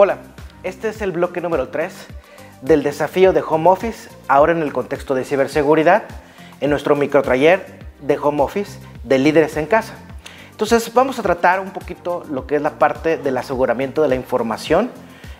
Hola, este es el bloque número 3 del desafío de home office, ahora en el contexto de ciberseguridad, en nuestro microtaller de home office de líderes en casa. Entonces vamos a tratar un poquito lo que es la parte del aseguramiento de la información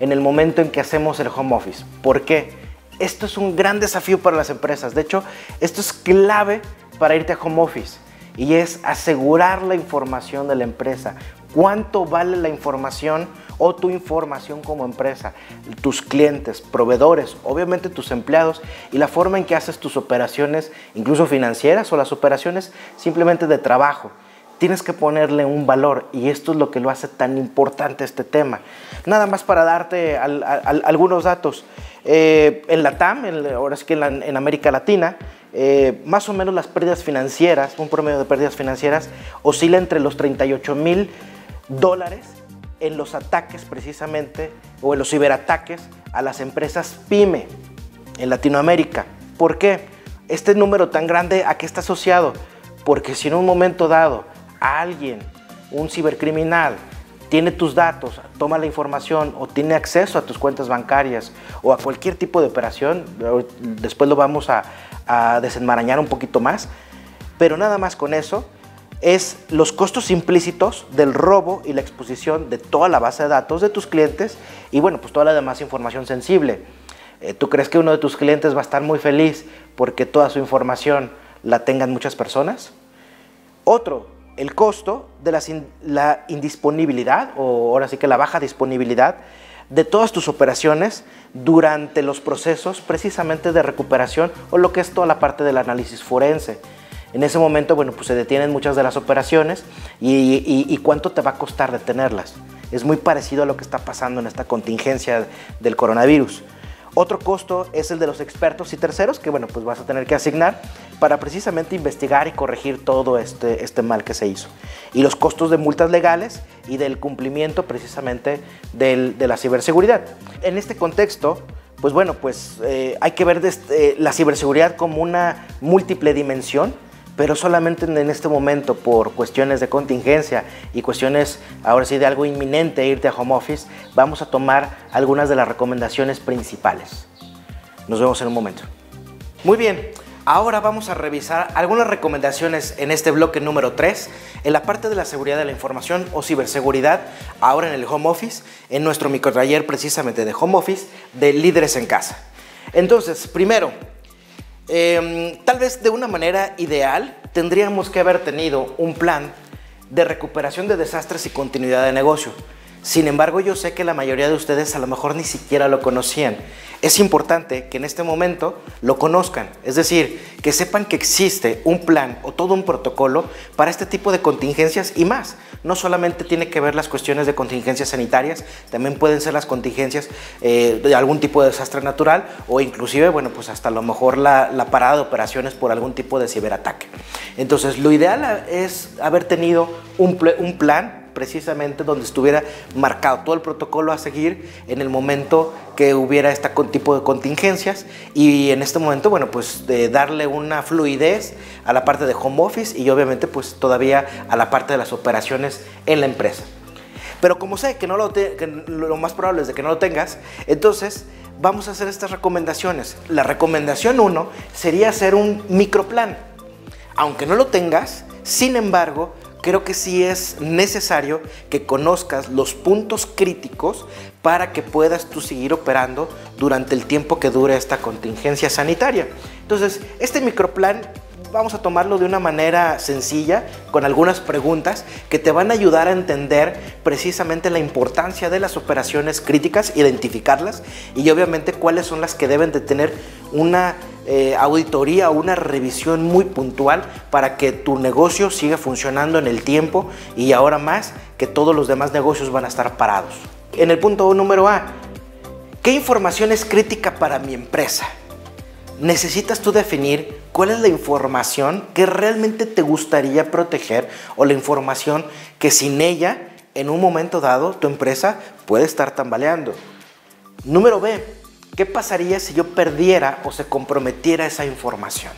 en el momento en que hacemos el home office. ¿Por qué? Esto es un gran desafío para las empresas. De hecho, esto es clave para irte a home office y es asegurar la información de la empresa. ¿Cuánto vale la información o tu información como empresa? Tus clientes, proveedores, obviamente tus empleados y la forma en que haces tus operaciones, incluso financieras o las operaciones simplemente de trabajo. Tienes que ponerle un valor y esto es lo que lo hace tan importante este tema. Nada más para darte algunos datos. Eh, en la TAM, ahora sí que en América Latina, eh, más o menos las pérdidas financieras, un promedio de pérdidas financieras, oscila entre los 38 mil dólares en los ataques precisamente, o en los ciberataques a las empresas PYME en Latinoamérica. ¿Por qué? Este número tan grande, ¿a qué está asociado? Porque si en un momento dado alguien, un cibercriminal, tiene tus datos, toma la información o tiene acceso a tus cuentas bancarias o a cualquier tipo de operación, después lo vamos a, a desenmarañar un poquito más, pero nada más con eso es los costos implícitos del robo y la exposición de toda la base de datos de tus clientes y bueno, pues toda la demás información sensible. Eh, ¿Tú crees que uno de tus clientes va a estar muy feliz porque toda su información la tengan muchas personas? Otro, el costo de la indisponibilidad o ahora sí que la baja disponibilidad de todas tus operaciones durante los procesos precisamente de recuperación o lo que es toda la parte del análisis forense. En ese momento, bueno, pues se detienen muchas de las operaciones y, cuánto te va a costar detenerlas. Es muy parecido a lo que está pasando en esta contingencia del coronavirus. Otro costo es el de los expertos y terceros que, bueno, pues vas a tener que asignar para precisamente investigar y corregir todo este, este mal que se hizo. Y los costos de multas legales y del cumplimiento precisamente de la ciberseguridad. En este contexto, pues bueno, pues eh, hay que ver este, la ciberseguridad como una múltiple dimensión pero solamente en este momento por cuestiones de contingencia y cuestiones ahora sí de algo inminente irte a home office, vamos a tomar algunas de las recomendaciones principales. Nos vemos en un momento. Muy bien, ahora vamos a revisar algunas recomendaciones en este bloque número 3, en la parte de la seguridad de la información o ciberseguridad, ahora en el home office, en nuestro microtaller precisamente de home office de líderes en casa. Entonces, primero, Em, tal vez de una manera ideal tendríamos que haber tenido un plan de recuperación de desastres y continuidad de negocio. Sin embargo, yo sé que la mayoría de ustedes a lo mejor ni siquiera lo conocían. Es importante que en este momento lo conozcan, es decir, que sepan que existe un plan o todo un protocolo para este tipo de contingencias y más. No solamente tiene que ver las cuestiones de contingencias sanitarias, también pueden ser las contingencias eh, de algún tipo de desastre natural o inclusive, bueno, pues hasta a lo mejor la, parada de operaciones por algún tipo de ciberataque. Entonces, lo ideal es haber tenido un, un plan precisamente donde estuviera marcado todo el protocolo a seguir en el momento que hubiera este tipo de contingencias y en este momento, bueno, pues de darle una fluidez a la parte de home office y obviamente pues todavía a la parte de las operaciones en la empresa. Pero como sé que, no lo, lo más probable es de que no lo tengas, entonces vamos a hacer estas recomendaciones. La recomendación 1 sería hacer un microplan. Aunque no lo tengas, sin embargo, creo que sí es necesario que conozcas los puntos críticos para que puedas tú seguir operando durante el tiempo que dure esta contingencia sanitaria. Entonces, este microplan vamos a tomarlo de una manera sencilla, con algunas preguntas que te van a ayudar a entender precisamente la importancia de las operaciones críticas, identificarlas y obviamente cuáles son las que deben de tener una eh, auditoría o una revisión muy puntual para que tu negocio siga funcionando en el tiempo y ahora más que todos los demás negocios van a estar parados. En el punto número A, ¿qué información es crítica para mi empresa? Necesitas tú definir cuál es la información que realmente te gustaría proteger o la información que sin ella, en un momento dado, tu empresa puede estar tambaleando. Número B, ¿Qué pasaría si yo perdiera o se comprometiera esa información?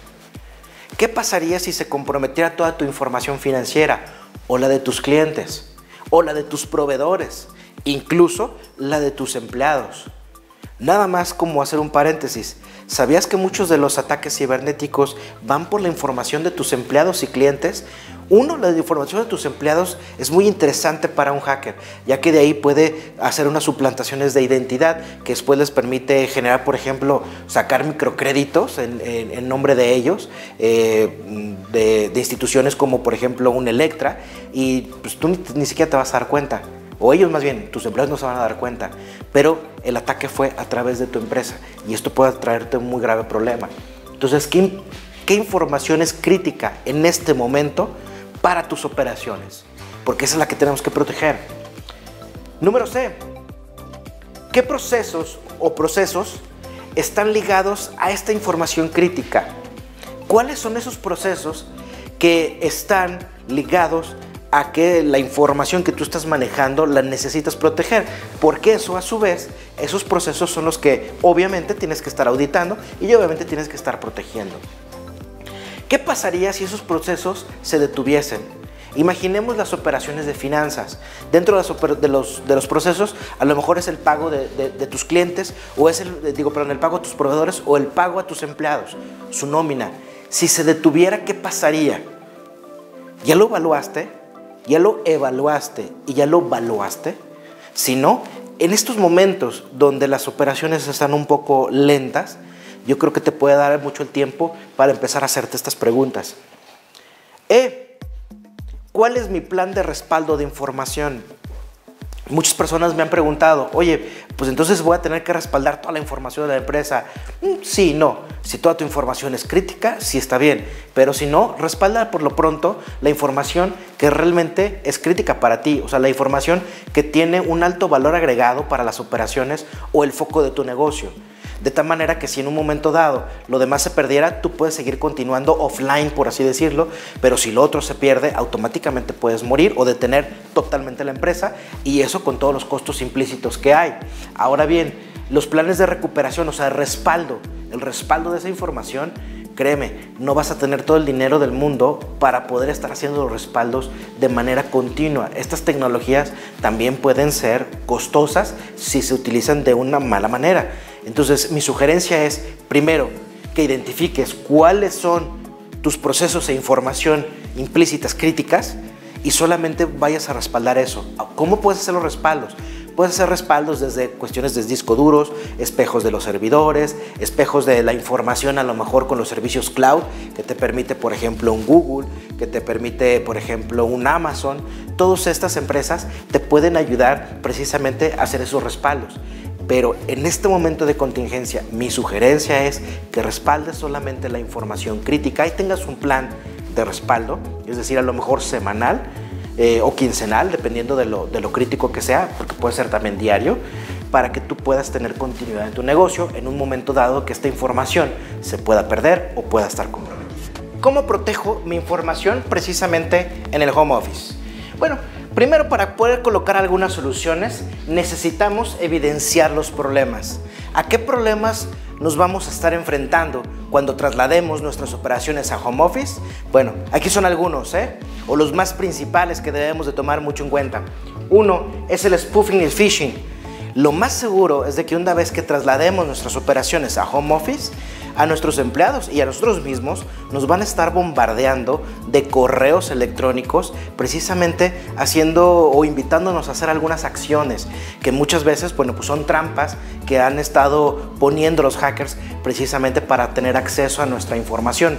¿Qué pasaría si se comprometiera toda tu información financiera o la de tus clientes o la de tus proveedores? incluso la de tus empleados. Nada más como hacer un paréntesis. ¿Sabías que muchos de los ataques cibernéticos van por la información de tus empleados y clientes? Uno, la información de tus empleados es muy interesante para un hacker, ya que de ahí puede hacer unas suplantaciones de identidad que después les permite generar, por ejemplo, sacar microcréditos en, nombre de ellos, eh, de, instituciones como, por ejemplo, un Electra, y pues, tú ni siquiera te vas a dar cuenta o ellos más bien, tus empleados no se van a dar cuenta, pero el ataque fue a través de tu empresa y esto puede traerte un muy grave problema. Entonces, ¿qué, qué información es crítica en este momento para tus operaciones? Porque esa es la que tenemos que proteger. Número C, ¿qué procesos o procesos están ligados a esta información crítica? ¿Cuáles son esos procesos que están ligados a que la información que tú estás manejando la necesitas proteger, porque eso a su vez, esos procesos son los que obviamente tienes que estar auditando y obviamente tienes que estar protegiendo. ¿Qué pasaría si esos procesos se detuviesen? Imaginemos las operaciones de finanzas. Dentro de los, de los, procesos, a lo mejor es el pago de, tus clientes, o es el, digo, perdón, el pago a tus proveedores, o el pago a tus empleados, su nómina. Si se detuviera, ¿qué pasaría? ¿Ya lo evaluaste? Ya lo evaluaste y ya lo valuaste. Si no, en estos momentos donde las operaciones están un poco lentas, yo creo que te puede dar mucho el tiempo para empezar a hacerte estas preguntas. E, ¿cuál es mi plan de respaldo de información? Muchas personas me han preguntado, oye, pues entonces voy a tener que respaldar toda la información de la empresa. Mm, sí, no. Si toda tu información es crítica, sí está bien. Pero si no, respalda por lo pronto la información que realmente es crítica para ti. O sea, la información que tiene un alto valor agregado para las operaciones o el foco de tu negocio. De tal manera que si en un momento dado lo demás se perdiera, tú puedes seguir continuando offline, por así decirlo, pero si lo otro se pierde, automáticamente puedes morir o detener totalmente la empresa y eso con todos los costos implícitos que hay. Ahora bien, los planes de recuperación, o sea, el respaldo, el respaldo de esa información, créeme, no vas a tener todo el dinero del mundo para poder estar haciendo los respaldos de manera continua. Estas tecnologías también pueden ser costosas si se utilizan de una mala manera. Entonces, mi sugerencia es, primero, que identifiques cuáles son tus procesos e información implícitas críticas y solamente vayas a respaldar eso. ¿Cómo puedes hacer los respaldos? Puedes hacer respaldos desde cuestiones de disco duros, espejos de los servidores, espejos de la información a lo mejor con los servicios cloud, que te permite, por ejemplo, un Google, que te permite, por ejemplo, un Amazon. Todas estas empresas te pueden ayudar precisamente a hacer esos respaldos. Pero en este momento de contingencia, mi sugerencia es que respaldes solamente la información crítica y tengas un plan de respaldo, es decir, a lo mejor semanal eh, o quincenal, dependiendo de lo, de lo crítico que sea, porque puede ser también diario, para que tú puedas tener continuidad en tu negocio en un momento dado que esta información se pueda perder o pueda estar comprometida. ¿Cómo protejo mi información precisamente en el home office? Bueno, Primero, para poder colocar algunas soluciones, necesitamos evidenciar los problemas. ¿A qué problemas nos vamos a estar enfrentando cuando traslademos nuestras operaciones a home office? Bueno, aquí son algunos, ¿eh? O los más principales que debemos de tomar mucho en cuenta. Uno es el spoofing y el phishing. Lo más seguro es de que una vez que traslademos nuestras operaciones a home office, a nuestros empleados y a nosotros mismos nos van a estar bombardeando de correos electrónicos precisamente haciendo o invitándonos a hacer algunas acciones que muchas veces bueno, pues son trampas que han estado poniendo los hackers precisamente para tener acceso a nuestra información.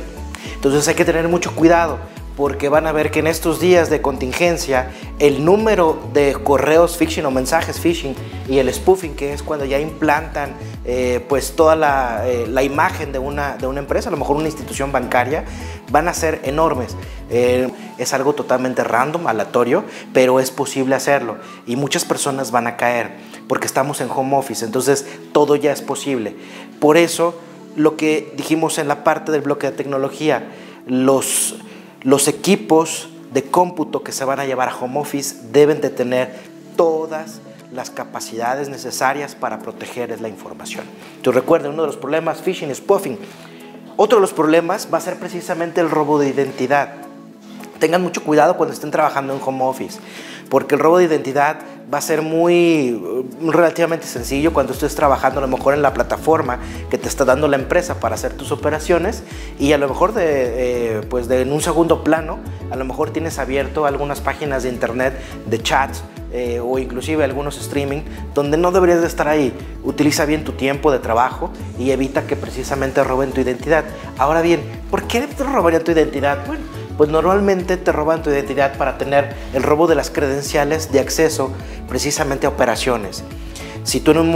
Entonces hay que tener mucho cuidado porque van a ver que en estos días de contingencia el número de correos phishing o mensajes phishing y el spoofing, que es cuando ya implantan eh, pues toda eh, la, imagen de una, de una empresa, a lo mejor una institución bancaria, van a ser enormes. Eh, es algo totalmente random, aleatorio, pero es posible hacerlo y muchas personas van a caer porque estamos en home office, entonces todo ya es posible. Por eso, lo que dijimos en la parte del bloque de tecnología, los los equipos de cómputo que se van a llevar a home office deben de tener todas las capacidades necesarias para proteger la información. Entonces recuerden, uno de los problemas, phishing, spoofing. Otro de los problemas va a ser precisamente el robo de identidad. tengan mucho cuidado cuando estén trabajando en home office, porque el robo de identidad va a ser muy mm, relativamente sencillo cuando estés trabajando a lo mejor en la plataforma que te está dando la empresa para hacer tus operaciones y a lo mejor de, eh, pues de en un segundo plano a lo mejor tienes abierto algunas páginas de internet de chats eh, o inclusive algunos streaming donde no deberías de estar ahí. Utiliza bien tu tiempo de trabajo y evita que precisamente roben tu identidad. Ahora bien, ¿por qué robarían tu identidad? Pues normalmente te roban tu identidad para tener el robo de las credenciales de acceso precisamente a operaciones. Si tú en un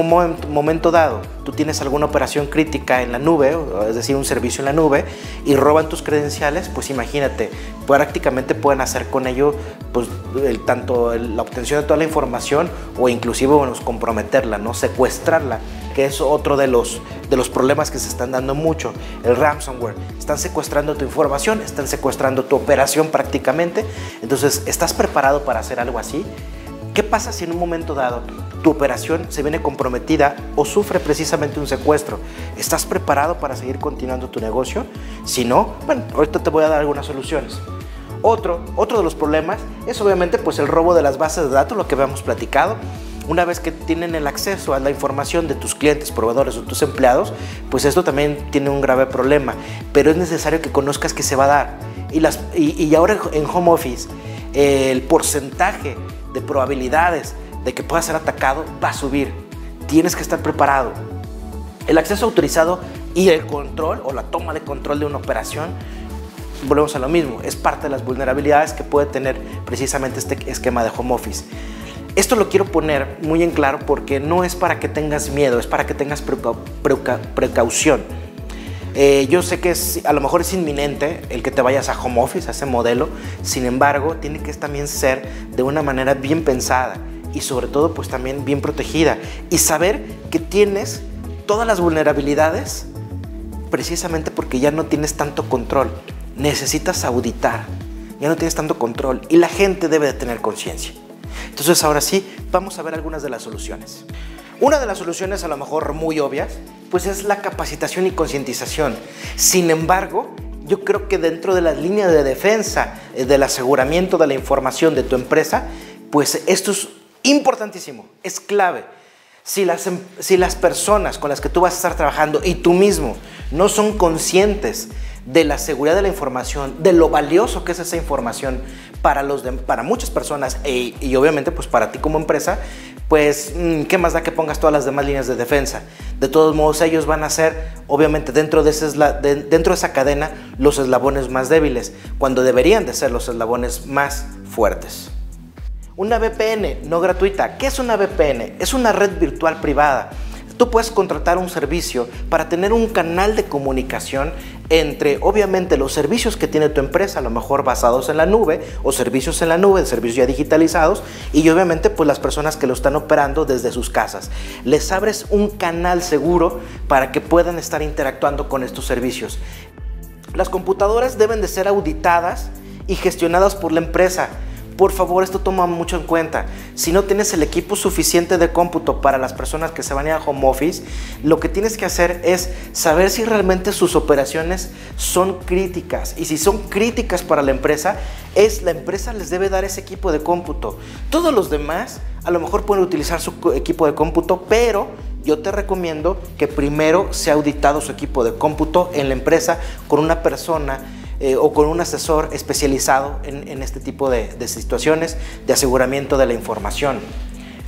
momento dado tú tienes alguna operación crítica en la nube, es decir, un servicio en la nube, y roban tus credenciales, pues imagínate, prácticamente pueden hacer con ello pues, el, tanto la obtención de toda la información o inclusive bueno, comprometerla, ¿no? secuestrarla, que es otro de los, de los problemas que se están dando mucho, el ransomware. Están secuestrando tu información, están secuestrando tu operación prácticamente. Entonces, ¿estás preparado para hacer algo así? ¿Qué pasa si en un momento dado tu operación se viene comprometida o sufre precisamente un secuestro? ¿Estás preparado para seguir continuando tu negocio? Si no, bueno, ahorita te voy a dar algunas soluciones. Otro, otro de los problemas es obviamente pues el robo de las bases de datos, lo que habíamos platicado. Una vez que tienen el acceso a la información de tus clientes, proveedores o tus empleados, pues esto también tiene un grave problema. Pero es necesario que conozcas que se va a dar. Y, las, y ahora en home office, el porcentaje de probabilidades de que pueda ser atacado va a subir. Tienes que estar preparado. El acceso autorizado y el control o la toma de control de una operación, volvemos a lo mismo, es parte de las vulnerabilidades que puede tener precisamente este esquema de home office. Esto lo quiero poner muy en claro porque no es para que tengas miedo, es para que tengas precaución. Eh, yo sé que es, a lo mejor es inminente el que te vayas a home office, a ese modelo, sin embargo, tiene que también ser de una manera bien pensada y sobre todo pues también bien protegida y saber que tienes todas las vulnerabilidades precisamente porque ya no tienes tanto control. Necesitas auditar, ya no tienes tanto control y la gente debe de tener conciencia. Entonces ahora sí, vamos a ver algunas de las soluciones. Una de las soluciones a lo mejor muy obvias, pues es la capacitación y concientización. Sin embargo, yo creo que dentro de las líneas de defensa eh, del aseguramiento de la información de tu empresa, pues esto es importantísimo, es clave. Si las, em, si las personas con las que tú vas a estar trabajando y tú mismo no son conscientes de la seguridad de la información, de lo valioso que es esa información para, los para muchas personas e, y obviamente pues para ti como empresa, pues, mm, ¿qué más da que pongas todas las demás líneas de defensa? De todos modos, ellos van a ser, obviamente, dentro de, ese dentro de esa cadena, los eslabones más débiles, cuando deberían de ser los eslabones más fuertes. Una VPN no gratuita. ¿Qué es una VPN? Es una red virtual privada tú puedes contratar un servicio para tener un canal de comunicación entre obviamente los servicios que tiene tu empresa, a lo mejor basados en la nube o servicios en la nube, servicios ya digitalizados y obviamente pues las personas que lo están operando desde sus casas. Les abres un canal seguro para que puedan estar interactuando con estos servicios. Las computadoras deben de ser auditadas y gestionadas por la empresa por favor, esto toma mucho en cuenta. Si no tienes el equipo suficiente de cómputo para las personas que se van a ir a home office, lo que tienes que hacer es saber si realmente sus operaciones son críticas. Y si son críticas para la empresa, es la empresa les debe dar ese equipo de cómputo. Todos los demás a lo mejor pueden utilizar su equipo de cómputo, pero yo te recomiendo que primero sea auditado su equipo de cómputo en la empresa con una persona eh, o con un asesor especializado en, este tipo de, situaciones de aseguramiento de la información.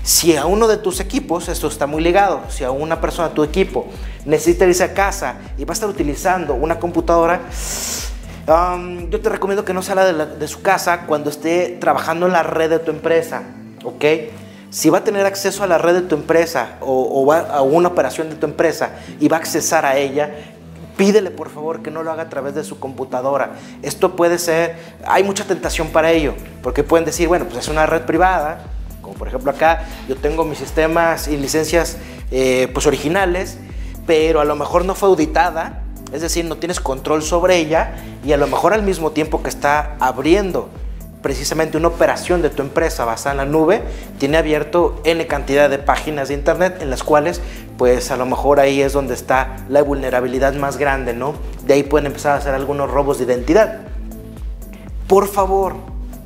Si a uno de tus equipos, esto está muy ligado, si a una persona de tu equipo necesita irse a casa y va a estar utilizando una computadora, um, yo te recomiendo que no salga de, su casa cuando esté trabajando en la red de tu empresa, ¿ok? Si va a tener acceso a la red de tu empresa o, o a una operación de tu empresa y va a accesar a ella, Pídele por favor que no lo haga a través de su computadora. Esto puede ser, hay mucha tentación para ello, porque pueden decir, bueno, pues es una red privada, como por ejemplo acá yo tengo mis sistemas y licencias eh, pues originales, pero a lo mejor no fue auditada, es decir, no tienes control sobre ella y a lo mejor al mismo tiempo que está abriendo precisamente una operación de tu empresa basada en la nube, tiene abierto N cantidad de páginas de internet en las cuales pues a lo mejor ahí es donde está la vulnerabilidad más grande, ¿no? De ahí pueden empezar a hacer algunos robos de identidad. por favor,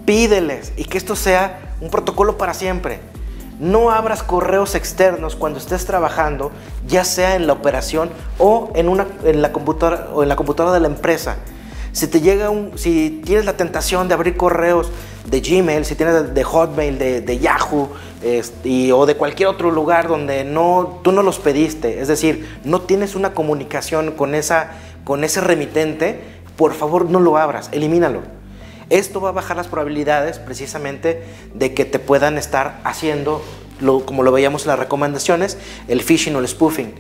pídeles y que esto sea un protocolo para siempre. No abras correos externos cuando estés trabajando, ya sea en la operación o en, una, en, la, computadora, o en la computadora de la empresa. Si te llega un, si tienes la tentación de abrir correos de Gmail, si tienes de Hotmail, de, Yahoo este, o de cualquier otro lugar donde no, tú no los pediste, es decir, no tienes una comunicación con, esa, con ese remitente, por favor no lo abras, elimínalo. Esto va a bajar las probabilidades precisamente de que te puedan estar haciendo, lo, como lo veíamos en las recomendaciones, el phishing o el spoofing.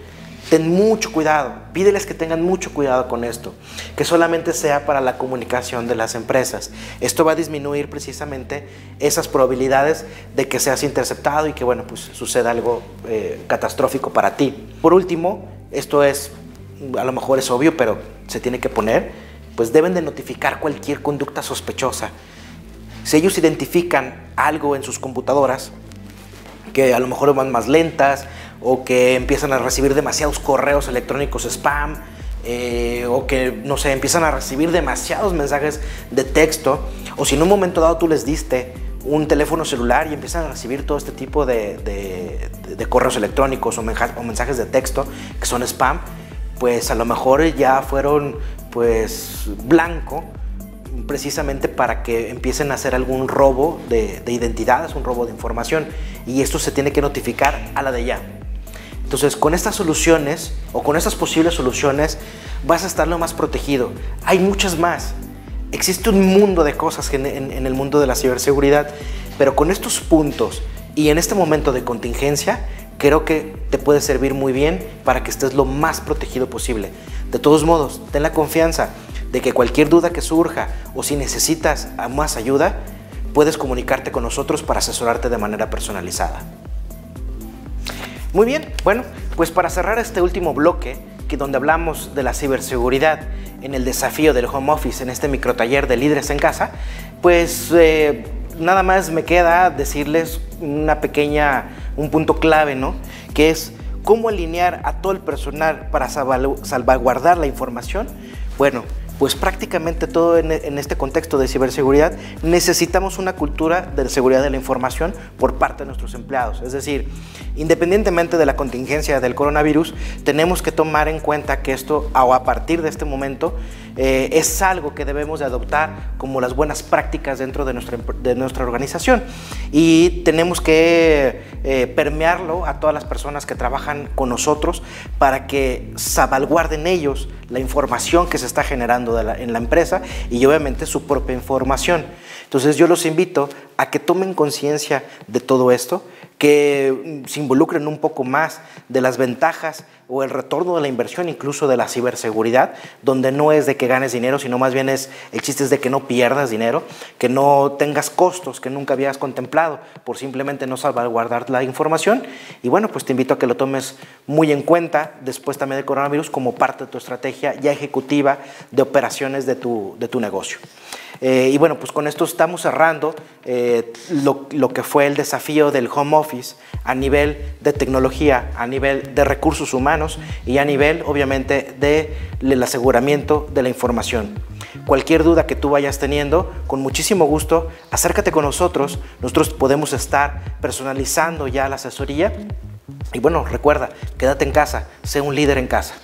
Ten mucho cuidado, pídeles que tengan mucho cuidado con esto, que solamente sea para la comunicación de las empresas. Esto va a disminuir precisamente esas probabilidades de que seas interceptado y que, bueno, pues suceda algo eh, catastrófico para ti. Por último, esto es, a lo mejor es obvio, pero se tiene que poner, pues deben de notificar cualquier conducta sospechosa. Si ellos identifican algo en sus computadoras, que a lo mejor van más lentas o que empiezan a recibir demasiados correos electrónicos spam, eh, o que, no sé, empiezan a recibir demasiados mensajes de texto, o si en un momento dado tú les diste un teléfono celular y empiezan a recibir todo este tipo de, de correos electrónicos o, mensajes de texto que son spam, pues a lo mejor ya fueron pues blanco precisamente para que empiecen a hacer algún robo de, identidades, un robo de información. Y esto se tiene que notificar a la de ya. Entonces, con estas soluciones o con estas posibles soluciones vas a estar lo más protegido. Hay muchas más. Existe un mundo de cosas en, en el mundo de la ciberseguridad, pero con estos puntos y en este momento de contingencia, creo que te puede servir muy bien para que estés lo más protegido posible. De todos modos, ten la confianza de que cualquier duda que surja o si necesitas más ayuda, puedes comunicarte con nosotros para asesorarte de manera personalizada. Muy bien, bueno, pues para cerrar este último bloque, que donde hablamos de la ciberseguridad en el desafío del home office en este microtaller de líderes en casa, pues eh, nada más me queda decirles una pequeña, un punto clave, ¿no? Que es ¿Cómo alinear a todo el personal para salvaguardar la información? Bueno, pues prácticamente todo en, este contexto de ciberseguridad necesitamos una cultura de seguridad de la información por parte de nuestros empleados. Es decir, independientemente de la contingencia del coronavirus, tenemos que tomar en cuenta que esto, a partir de este momento, eh, es algo que debemos de adoptar como las buenas prácticas dentro de nuestra, de nuestra organización. Y tenemos que eh, permearlo a todas las personas que trabajan con nosotros para que salvaguarden ellos la información que se está generando en la empresa y obviamente su propia información. Entonces yo los invito a que tomen conciencia de todo esto, que mm, se involucren un poco más de las ventajas o el retorno de la inversión, incluso de la ciberseguridad, donde no es de que ganes dinero, sino más bien es el chiste es de que no pierdas dinero, que no tengas costos que nunca habías contemplado por simplemente no salvaguardar la información. Y bueno, pues te invito a que lo tomes muy en cuenta después también del coronavirus como parte de tu estrategia ya ejecutiva de operaciones de tu, de tu negocio. Eh, y bueno, pues con esto estamos cerrando eh, lo, lo, que fue el desafío del home office a nivel de tecnología, a nivel de recursos humanos y a nivel, obviamente, del aseguramiento de la información. Cualquier duda que tú vayas teniendo, con muchísimo gusto, acércate con nosotros. Nosotros podemos estar personalizando ya la asesoría. Y bueno, recuerda, quédate en casa, sé un líder en casa.